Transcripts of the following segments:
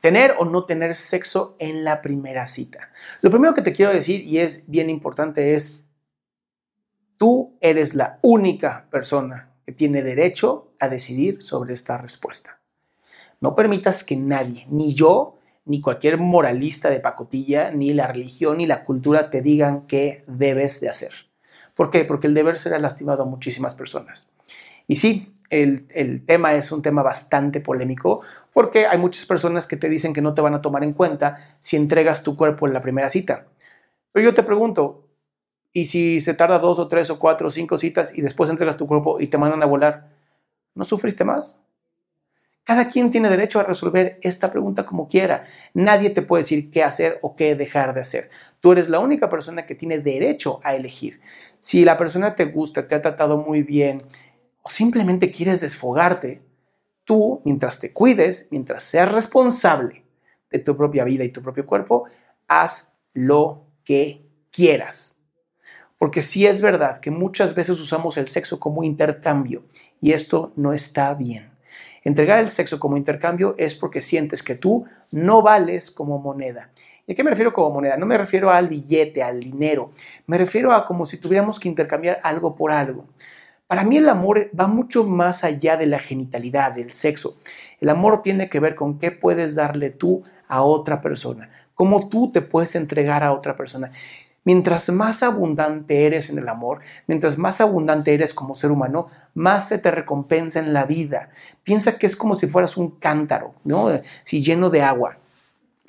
Tener o no tener sexo en la primera cita. Lo primero que te quiero decir, y es bien importante, es tú eres la única persona que tiene derecho a decidir sobre esta respuesta. No permitas que nadie, ni yo, ni cualquier moralista de pacotilla, ni la religión, ni la cultura te digan qué debes de hacer. ¿Por qué? Porque el deber será lastimado a muchísimas personas. Y sí, el, tema es un tema bastante polémico porque hay muchas personas que te dicen que no te van a tomar en cuenta si entregas tu cuerpo en la primera cita. Pero yo te pregunto, ¿y si se tarda dos o tres o cuatro o cinco citas y después entregas tu cuerpo y te mandan a volar? ¿No sufriste más? Cada quien tiene derecho a resolver esta pregunta como quiera. Nadie te puede decir qué hacer o qué dejar de hacer. Tú eres la única persona que tiene derecho a elegir. Si la persona te gusta, te ha tratado muy bien o simplemente quieres desfogarte, tú, mientras te cuides, mientras seas responsable de tu propia vida y tu propio cuerpo, haz lo que quieras. Porque sí es verdad que muchas veces usamos el sexo como intercambio y esto no está bien. Entregar el sexo como intercambio es porque sientes que tú no vales como moneda. ¿Y a qué me refiero como moneda? No me refiero al billete, al dinero. Me refiero a como si tuviéramos que intercambiar algo por algo. Para mí el amor va mucho más allá de la genitalidad, del sexo. El amor tiene que ver con qué puedes darle tú a otra persona, cómo tú te puedes entregar a otra persona. Mientras más abundante eres en el amor, mientras más abundante eres como ser humano, más se te recompensa en la vida. Piensa que es como si fueras un cántaro, ¿no? Si lleno de agua.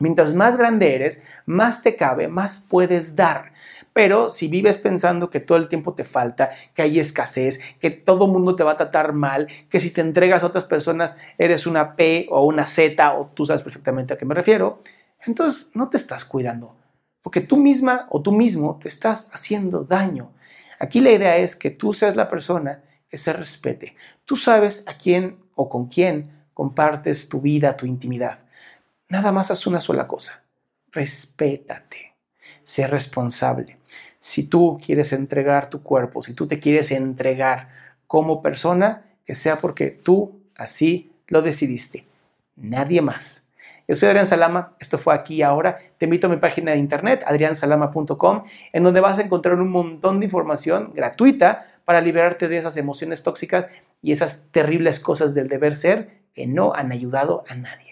Mientras más grande eres, más te cabe, más puedes dar. Pero si vives pensando que todo el tiempo te falta, que hay escasez, que todo mundo te va a tratar mal, que si te entregas a otras personas eres una P o una Z, o tú sabes perfectamente a qué me refiero, entonces no te estás cuidando porque tú misma o tú mismo te estás haciendo daño. Aquí la idea es que tú seas la persona que se respete. Tú sabes a quién o con quién compartes tu vida, tu intimidad. Nada más haz una sola cosa. Respétate. Sé responsable. Si tú quieres entregar tu cuerpo, si tú te quieres entregar como persona, que sea porque tú así lo decidiste. Nadie más. Yo soy Adrián Salama, esto fue aquí ahora. Te invito a mi página de internet, adriansalama.com, en donde vas a encontrar un montón de información gratuita para liberarte de esas emociones tóxicas y esas terribles cosas del deber ser que no han ayudado a nadie.